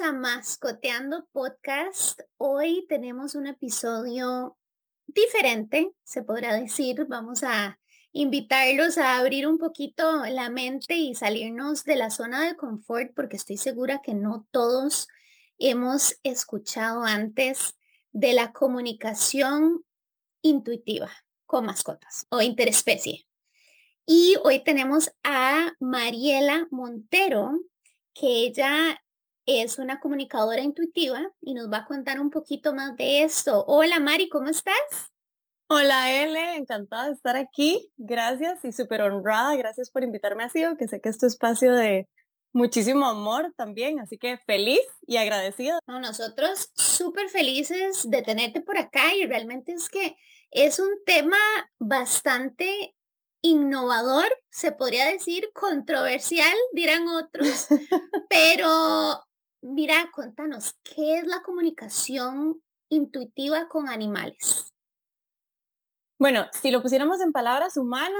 a Mascoteando Podcast. Hoy tenemos un episodio diferente, se podrá decir. Vamos a invitarlos a abrir un poquito la mente y salirnos de la zona de confort porque estoy segura que no todos hemos escuchado antes de la comunicación intuitiva con mascotas o interespecie. Y hoy tenemos a Mariela Montero, que ella es una comunicadora intuitiva y nos va a contar un poquito más de esto. Hola Mari, ¿cómo estás? Hola Ele, encantada de estar aquí. Gracias y súper honrada. Gracias por invitarme a Sido, que sé que es tu espacio de muchísimo amor también, así que feliz y agradecida. nosotros súper felices de tenerte por acá y realmente es que es un tema bastante innovador, se podría decir controversial, dirán otros, pero mira, contanos, ¿qué es la comunicación intuitiva con animales? Bueno, si lo pusiéramos en palabras humanas,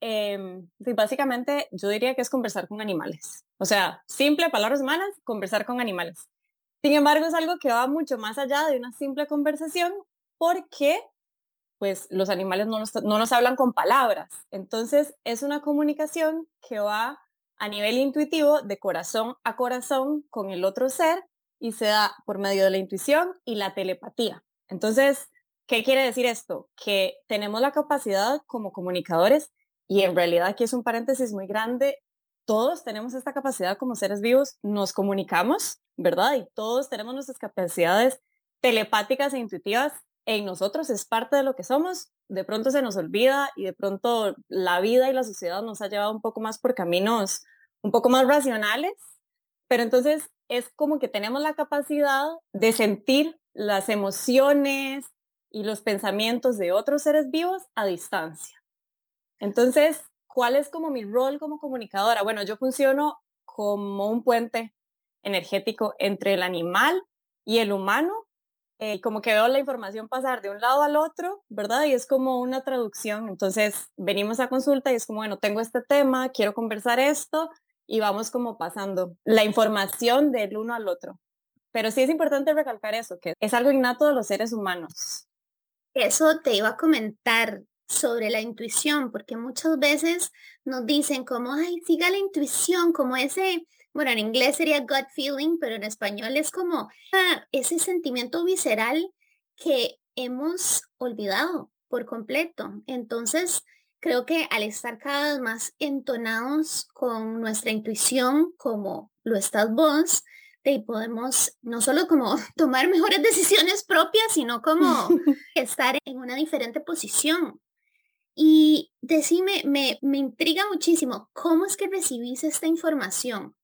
em, básicamente yo diría que es conversar con animales. O sea, simple, palabras humanas, conversar con animales. Sin embargo, es algo que va mucho más allá de una simple conversación porque pues los animales no nos hablan con palabras. Entonces, es una comunicación que va a nivel intuitivo, de corazón a corazón con el otro ser y se da por medio de la intuición y la telepatía. Entonces, ¿qué quiere decir esto? Que tenemos la capacidad como comunicadores, y en realidad aquí es un paréntesis muy grande, todos tenemos esta capacidad como seres vivos, nos comunicamos, ¿verdad? Y todos tenemos nuestras capacidades telepáticas e intuitivas en nosotros, es parte de lo que somos, de pronto se nos olvida y de pronto la vida y la sociedad nos ha llevado un poco más por caminos un poco más racionales, pero entonces es como que tenemos la capacidad de sentir las emociones y los pensamientos de otros seres vivos a distancia. Entonces, ¿cuál es como mi rol como comunicadora? Bueno, yo funciono como un puente energético entre el animal y el humano eh, como que veo la información pasar de un lado al otro, ¿verdad? Y es como una traducción. Entonces, venimos a consulta y es como, bueno, tengo este tema, quiero conversar esto y vamos como pasando la información del uno al otro. Pero sí es importante recalcar eso, que es algo innato de los seres humanos. Eso te iba a comentar sobre la intuición, porque muchas veces nos dicen como, ay, siga la intuición, como ese bueno, en inglés sería gut feeling, pero en español es como ah, ese sentimiento visceral que hemos olvidado por completo. Entonces, creo que al estar cada vez más entonados con nuestra intuición, como lo estás vos, te podemos no solo como tomar mejores decisiones propias, sino como estar en una diferente posición. Y decime, me, me intriga muchísimo, ¿cómo es que recibís esta información?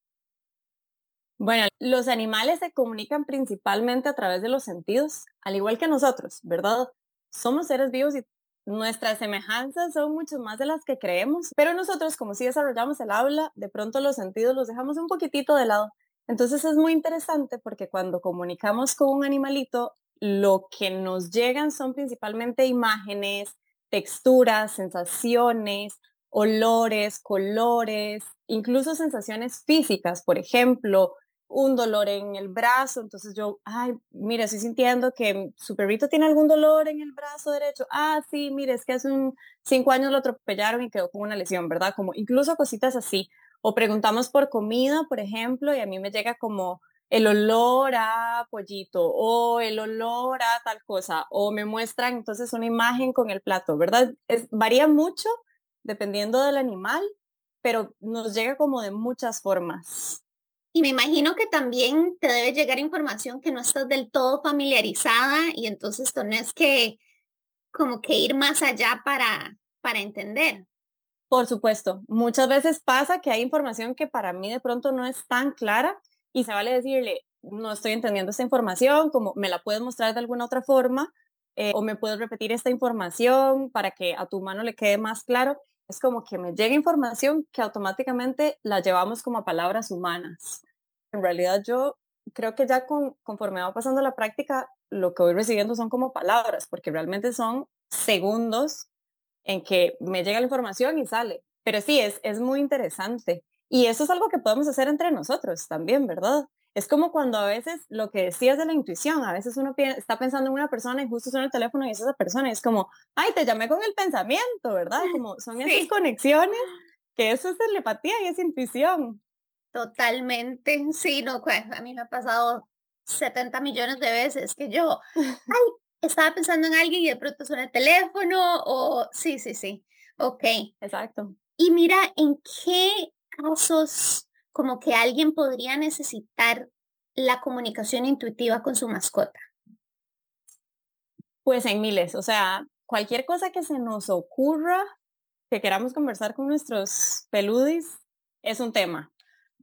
Bueno, los animales se comunican principalmente a través de los sentidos, al igual que nosotros, ¿verdad? Somos seres vivos y nuestras semejanzas son mucho más de las que creemos, pero nosotros como si desarrollamos el habla, de pronto los sentidos los dejamos un poquitito de lado. Entonces es muy interesante porque cuando comunicamos con un animalito, lo que nos llegan son principalmente imágenes, texturas, sensaciones, olores, colores, incluso sensaciones físicas, por ejemplo, un dolor en el brazo, entonces yo, ay, mire, estoy sintiendo que su perrito tiene algún dolor en el brazo derecho. Ah, sí, mire, es que hace un cinco años lo atropellaron y quedó con una lesión, ¿verdad? Como incluso cositas así. O preguntamos por comida, por ejemplo, y a mí me llega como el olor a pollito o el olor a tal cosa, o me muestran entonces una imagen con el plato, ¿verdad? Es, varía mucho dependiendo del animal, pero nos llega como de muchas formas. Y me imagino que también te debe llegar información que no estás del todo familiarizada y entonces tenés que como que ir más allá para, para entender. Por supuesto, muchas veces pasa que hay información que para mí de pronto no es tan clara y se vale decirle, no estoy entendiendo esta información, como me la puedes mostrar de alguna otra forma eh, o me puedes repetir esta información para que a tu mano le quede más claro es como que me llega información que automáticamente la llevamos como a palabras humanas. En realidad yo creo que ya con, conforme va pasando la práctica, lo que voy recibiendo son como palabras, porque realmente son segundos en que me llega la información y sale. Pero sí, es, es muy interesante. Y eso es algo que podemos hacer entre nosotros también, ¿verdad? Es como cuando a veces lo que decías de la intuición, a veces uno está pensando en una persona y justo suena el teléfono y es esa persona y es como, ay, te llamé con el pensamiento, ¿verdad? Como son esas conexiones que eso es telepatía y es intuición. Totalmente, sí, no, pues, a mí me ha pasado 70 millones de veces que yo, ay, estaba pensando en alguien y de pronto suena el teléfono o sí, sí, sí, ok. Exacto. Y mira, ¿en qué casos como que alguien podría necesitar la comunicación intuitiva con su mascota? Pues en miles, o sea, cualquier cosa que se nos ocurra que queramos conversar con nuestros peludis es un tema.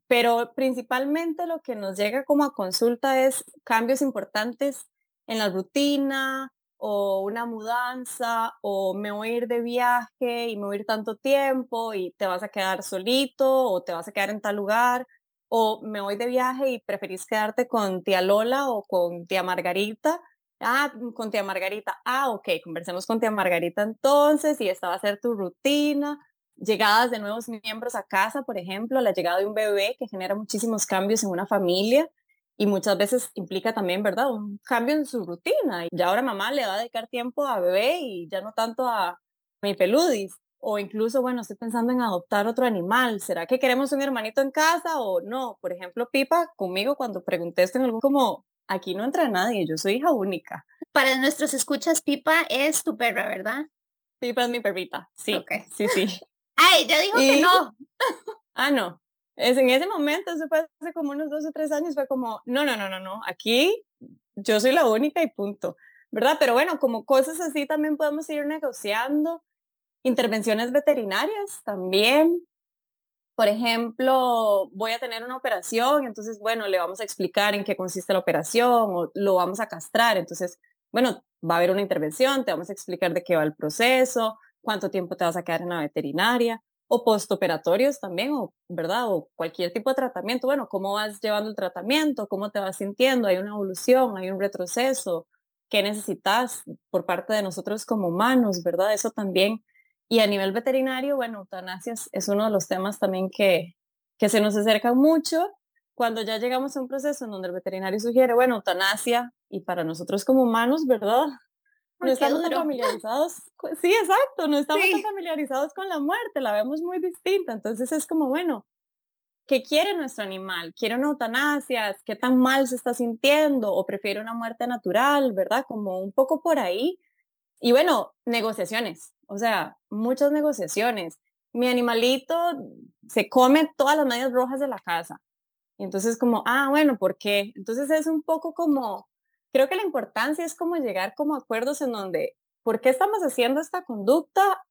Pero principalmente lo que nos llega como a consulta es cambios importantes en la rutina o una mudanza o me voy a ir de viaje y me voy a ir tanto tiempo y te vas a quedar solito o te vas a quedar en tal lugar o me voy de viaje y preferís quedarte con tía Lola o con tía Margarita. Ah, con tía Margarita. Ah, ok, conversemos con tía Margarita entonces y esta va a ser tu rutina. Llegadas de nuevos miembros a casa, por ejemplo, la llegada de un bebé que genera muchísimos cambios en una familia y muchas veces implica también, ¿verdad? Un cambio en su rutina. Y ya ahora mamá le va a dedicar tiempo a bebé y ya no tanto a mi peludis. O incluso, bueno, estoy pensando en adoptar otro animal. ¿Será que queremos un hermanito en casa o no? Por ejemplo, Pipa, conmigo cuando pregunté esto en algún como, aquí no entra nadie, yo soy hija única. Para nuestros escuchas, Pipa es tu perra, ¿verdad? Pipa es mi perrita, sí. Okay. Sí, sí. Ay, ya dijo que no. ah, no. Es, en ese momento, eso fue hace como unos dos o tres años, fue como, no, no, no, no, no, aquí yo soy la única y punto, ¿verdad? Pero bueno, como cosas así también podemos ir negociando. Intervenciones veterinarias también. Por ejemplo, voy a tener una operación, entonces, bueno, le vamos a explicar en qué consiste la operación o lo vamos a castrar. Entonces, bueno, va a haber una intervención, te vamos a explicar de qué va el proceso, cuánto tiempo te vas a quedar en la veterinaria o postoperatorios también, o, ¿verdad? O cualquier tipo de tratamiento. Bueno, ¿cómo vas llevando el tratamiento? ¿Cómo te vas sintiendo? ¿Hay una evolución? ¿Hay un retroceso? ¿Qué necesitas por parte de nosotros como humanos, verdad? Eso también. Y a nivel veterinario, bueno, eutanasia es uno de los temas también que, que se nos acerca mucho cuando ya llegamos a un proceso en donde el veterinario sugiere, bueno, eutanasia, y para nosotros como humanos, ¿verdad? No estamos familiarizados, sí, exacto, no estamos familiarizados con la muerte, la vemos muy distinta, entonces es como, bueno, ¿qué quiere nuestro animal? ¿Quiere una eutanasia? ¿Qué tan mal se está sintiendo? ¿O prefiere una muerte natural, verdad? Como un poco por ahí. Y bueno, negociaciones, o sea, muchas negociaciones. Mi animalito se come todas las medias rojas de la casa. Y entonces como, ah, bueno, ¿por qué? Entonces es un poco como creo que la importancia es como llegar como acuerdos en donde, ¿por qué estamos haciendo esta conducta?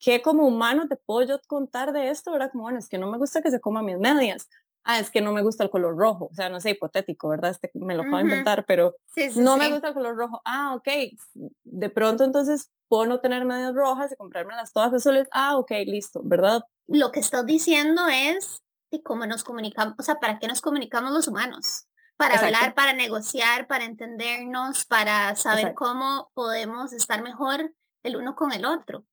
¿Qué como humano te puedo yo contar de esto? ¿Verdad? Como, bueno, es que no me gusta que se coma mis medias. Ah, es que no me gusta el color rojo. O sea, no sé, hipotético, ¿verdad? Este, me lo puedo inventar, pero no me gusta el color rojo. Ah, ok. De pronto entonces puedo no tener medias rojas y comprarme las todas azules. Ah, ok, listo, ¿verdad? Lo que estás diciendo es de cómo nos comunicamos, o sea, ¿para qué nos comunicamos los humanos? Para hablar, para negociar, para entendernos, para saber cómo podemos estar mejor el uno con el otro.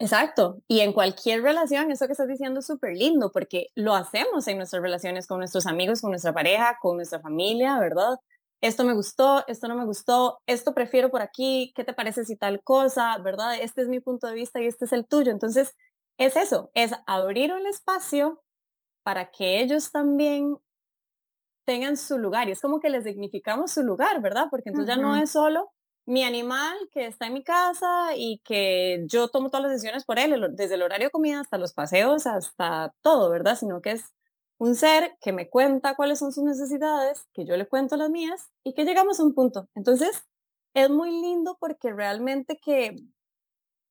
Exacto. Y en cualquier relación, eso que estás diciendo es súper lindo porque lo hacemos en nuestras relaciones con nuestros amigos, con nuestra pareja, con nuestra familia, ¿verdad? Esto me gustó, esto no me gustó, esto prefiero por aquí, ¿qué te parece si tal cosa, ¿verdad? Este es mi punto de vista y este es el tuyo. Entonces, es eso, es abrir un espacio para que ellos también tengan su lugar. Y es como que les dignificamos su lugar, ¿verdad? Porque entonces ya no es solo mi animal que está en mi casa y que yo tomo todas las decisiones por él, desde el horario de comida hasta los paseos, hasta todo, ¿verdad? Sino que es un ser que me cuenta cuáles son sus necesidades, que yo le cuento las mías y que llegamos a un punto. Entonces, es muy lindo porque realmente que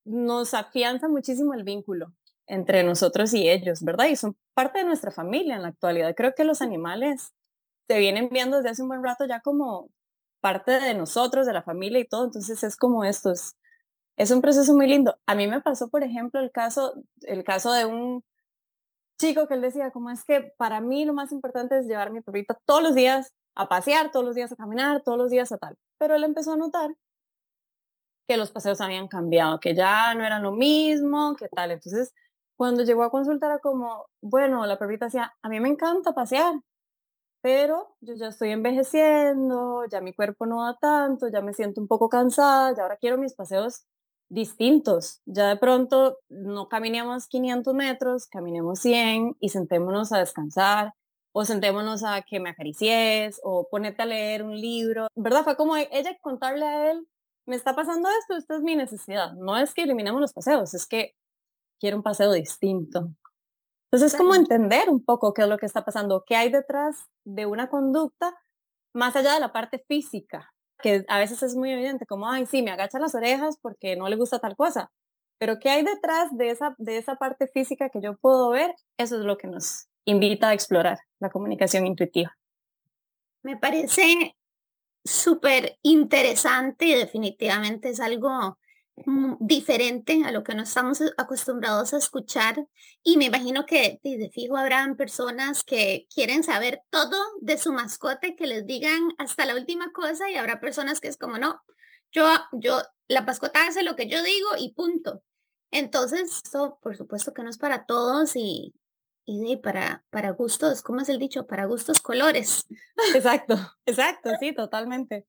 nos afianza muchísimo el vínculo entre nosotros y ellos, ¿verdad? Y son parte de nuestra familia en la actualidad. Creo que los animales se vienen viendo desde hace un buen rato ya como parte de nosotros, de la familia y todo, entonces es como esto, es, es un proceso muy lindo. A mí me pasó, por ejemplo, el caso, el caso de un chico que él decía, como es que para mí lo más importante es llevar a mi perrita todos los días a pasear, todos los días a caminar, todos los días a tal. Pero él empezó a notar que los paseos habían cambiado, que ya no eran lo mismo, que tal. Entonces, cuando llegó a consultar, era como, bueno, la perrita decía, a mí me encanta pasear, pero yo ya estoy envejeciendo, ya mi cuerpo no da tanto, ya me siento un poco cansada, ya ahora quiero mis paseos distintos. Ya de pronto no caminemos 500 metros, caminemos 100 y sentémonos a descansar o sentémonos a que me acaricies o ponete a leer un libro. ¿Verdad? Fue como ella contarle a él, me está pasando esto, esta es mi necesidad. No es que eliminemos los paseos, es que quiero un paseo distinto. Entonces es como entender un poco qué es lo que está pasando, qué hay detrás de una conducta más allá de la parte física, que a veces es muy evidente, como, ay, sí, me agacha las orejas porque no le gusta tal cosa, pero qué hay detrás de esa, de esa parte física que yo puedo ver, eso es lo que nos invita a explorar la comunicación intuitiva. Me parece súper interesante y definitivamente es algo diferente a lo que no estamos acostumbrados a escuchar y me imagino que de fijo habrán personas que quieren saber todo de su mascota que les digan hasta la última cosa y habrá personas que es como no, yo, yo, la mascota hace lo que yo digo y punto. Entonces, esto por supuesto que no es para todos y, y para, para gustos, ¿cómo es el dicho? Para gustos colores. Exacto, exacto, sí, totalmente.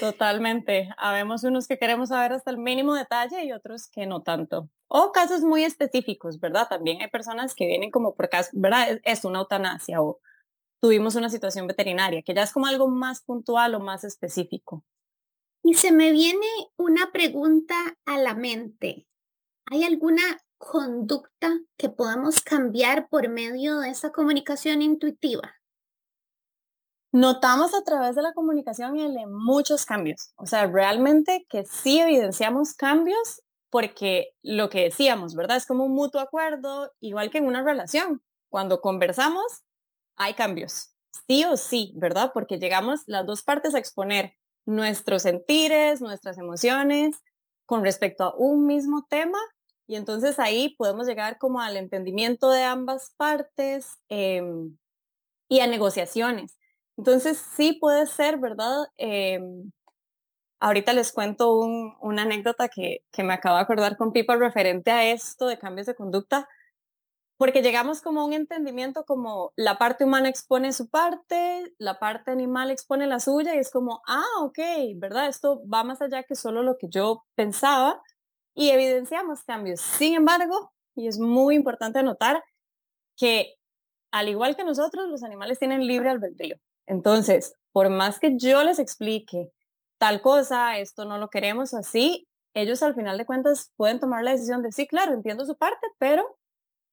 Totalmente. Habemos unos que queremos saber hasta el mínimo detalle y otros que no tanto. O casos muy específicos, ¿verdad? También hay personas que vienen como por caso, ¿verdad? Es una eutanasia o tuvimos una situación veterinaria, que ya es como algo más puntual o más específico. Y se me viene una pregunta a la mente. ¿Hay alguna conducta que podamos cambiar por medio de esa comunicación intuitiva? Notamos a través de la comunicación muchos cambios. O sea, realmente que sí evidenciamos cambios porque lo que decíamos, ¿verdad? Es como un mutuo acuerdo, igual que en una relación. Cuando conversamos, hay cambios. Sí o sí, ¿verdad? Porque llegamos las dos partes a exponer nuestros sentires, nuestras emociones con respecto a un mismo tema y entonces ahí podemos llegar como al entendimiento de ambas partes em, y a negociaciones. Entonces sí puede ser, ¿verdad? Em, ahorita les cuento una anécdota que, que me acabo de acordar con Pipa referente a esto de cambios de conducta, porque llegamos como a un entendimiento como la parte humana expone su parte, la parte animal expone la suya y es como, ah, ok, ¿verdad? Esto va más allá que solo lo que yo pensaba y evidenciamos cambios. Sin embargo, y es muy importante notar que al igual que nosotros, los animales tienen libre albedrío. Entonces, por más que yo les explique tal cosa, esto no lo queremos así, ellos al final de cuentas pueden tomar la decisión de sí, claro, entiendo su parte, pero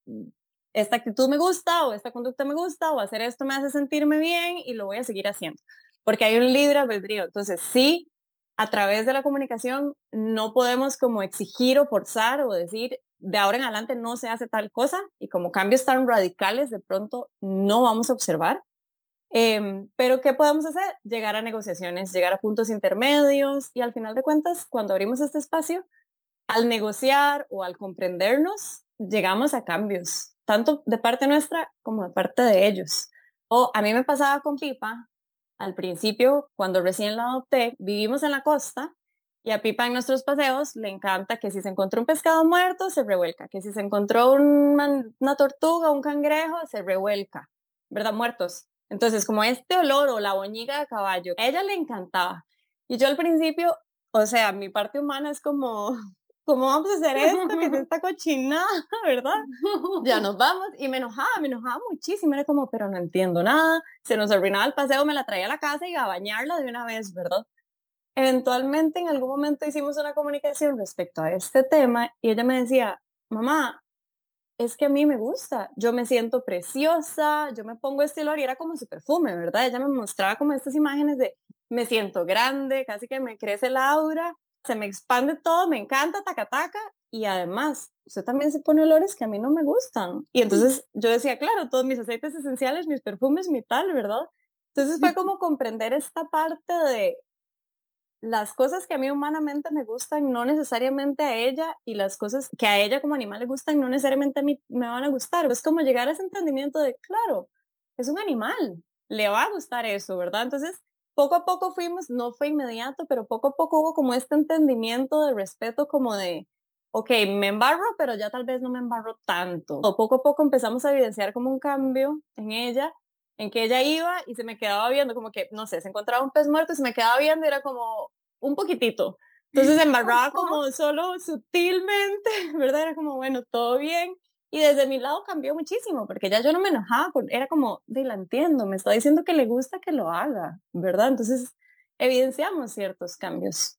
mm, esta actitud me gusta o esta conducta me gusta o hacer esto me hace sentirme bien y lo voy a seguir haciendo, porque hay un libre albedrío. Entonces, sí, a través de la comunicación no podemos como exigir o forzar o decir de ahora en adelante no se hace tal cosa y como cambios tan radicales de pronto no vamos a observar. Em, pero ¿qué podemos hacer? Llegar a negociaciones, llegar a puntos intermedios y al final de cuentas, cuando abrimos este espacio, al negociar o al comprendernos, llegamos a cambios, tanto de parte nuestra como de parte de ellos. O a mí me pasaba con Pipa, al principio, cuando recién la adopté, vivimos en la costa y a Pipa en nuestros paseos le encanta que si se encontró un pescado muerto, se revuelca, que si se encontró una, una tortuga, un cangrejo, se revuelca, ¿verdad? Muertos. Entonces, como este olor o la boñiga de caballo, a ella le encantaba. Y yo al principio, o sea, mi parte humana es como, ¿cómo vamos a hacer esto? Que es esta cochinada, ¿verdad? Ya nos vamos. Y me enojaba, me enojaba muchísimo. Era como, pero no entiendo nada. Se nos arruinaba el paseo, me la traía a la casa y a bañarla de una vez, ¿verdad? Eventualmente, en algún momento hicimos una comunicación respecto a este tema y ella me decía, mamá, es que a mí me gusta, yo me siento preciosa, yo me pongo este olor y era como su perfume, ¿verdad? Ella me mostraba como estas imágenes de me siento grande, casi que me crece la aura, se me expande todo, me encanta, taca, taca, y además, usted también se pone olores que a mí no me gustan. Y entonces yo decía, claro, todos mis aceites esenciales, mis perfumes, mi tal, ¿verdad? Entonces fue como comprender esta parte de las cosas que a mí humanamente me gustan, no necesariamente a ella, y las cosas que a ella como animal le gustan, no necesariamente a mí me van a gustar. Es como llegar a ese entendimiento de, claro, es un animal, le va a gustar eso, ¿verdad? Entonces, poco a poco fuimos, no fue inmediato, pero poco a poco hubo como este entendimiento de respeto, como de, ok, me embarro, pero ya tal vez no me embarro tanto. O poco a poco empezamos a evidenciar como un cambio en ella en que ella iba y se me quedaba viendo como que, no sé, se encontraba un pez muerto y se me quedaba viendo y era como un poquitito. Entonces se embarraba como solo sutilmente, ¿verdad? Era como, bueno, todo bien. Y desde mi lado cambió muchísimo, porque ya yo no me enojaba, era como, de la entiendo, me está diciendo que le gusta que lo haga, ¿verdad? Entonces evidenciamos ciertos cambios.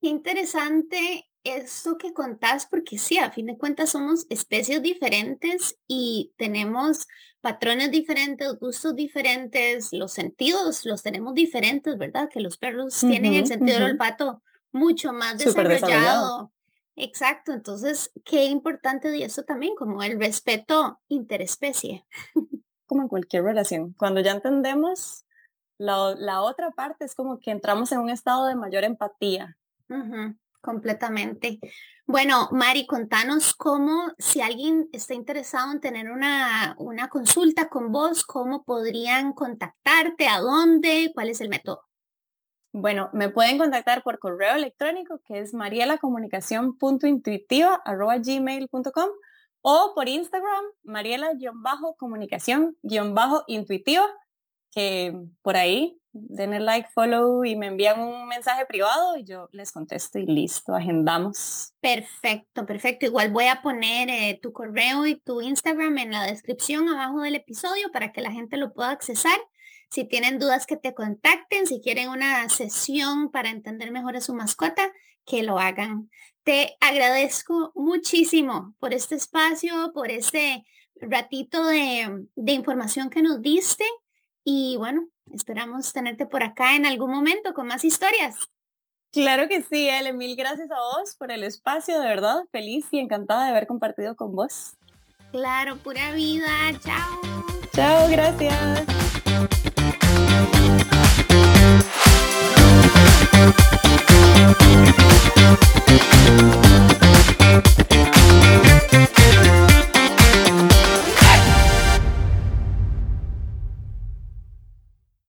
Interesante esto que contás, porque sí, a fin de cuentas somos especies diferentes y tenemos patrones diferentes, gustos diferentes, los sentidos los tenemos diferentes, ¿verdad? Que los perros tienen el sentido del olfato mucho más desarrollado. Exacto, entonces, qué importante de eso también, como el respeto interespecie. Como en cualquier relación, cuando ya entendemos la, la otra parte, es como que entramos en un estado de mayor empatía. Completamente. Bueno, Mari, contanos cómo, si alguien está interesado en tener una, una consulta con vos, cómo podrían contactarte, a dónde, cuál es el método. Bueno, me pueden contactar por correo electrónico que es mariela.comunicación.intuitiva.gmail.com o por Instagram, mariela-comunicación-intuitiva, que por ahí den like, follow y me envían un mensaje privado y yo les contesto y listo, agendamos. Perfecto, perfecto. Igual voy a poner eh, tu correo y tu Instagram en la descripción abajo del episodio para que la gente lo pueda accesar. Si tienen dudas que te contacten, si quieren una sesión para entender mejor a su mascota, que lo hagan. Te agradezco muchísimo por este espacio, por este ratito de información que nos diste y bueno, esperamos tenerte por acá en algún momento con más historias. Claro que sí, Ale, mil gracias a vos por el espacio, de verdad, feliz y encantada de haber compartido con vos. Claro, pura vida, chao. Chao, gracias.